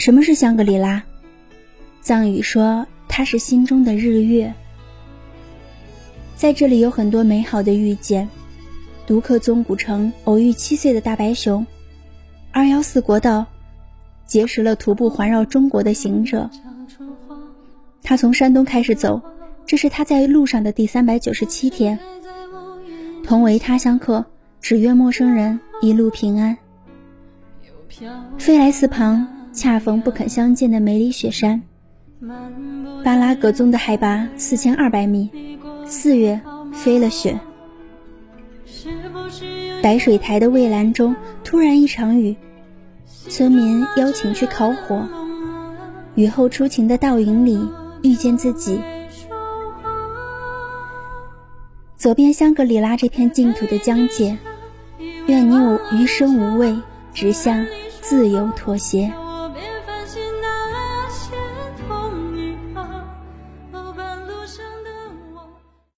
什么是香格里拉？藏语说它是心中的日月，在这里有很多美好的遇见。独克宗古城偶遇七岁的大白熊，二幺四国道结识了徒步环绕中国的行者。他从山东开始走，这是他在路上的第三百九十七天。同为他乡客，只愿陌生人一路平安。飞来寺旁，恰逢不肯相见的梅里雪山。巴拉格宗的海拔四千二百米，四月飞了雪。白水台的蔚蓝中，突然一场雨，村民邀请去烤火。雨后初晴的倒影里，遇见自己。走遍香格里拉这片净土的疆界，愿你我余生无畏，只向自由妥协。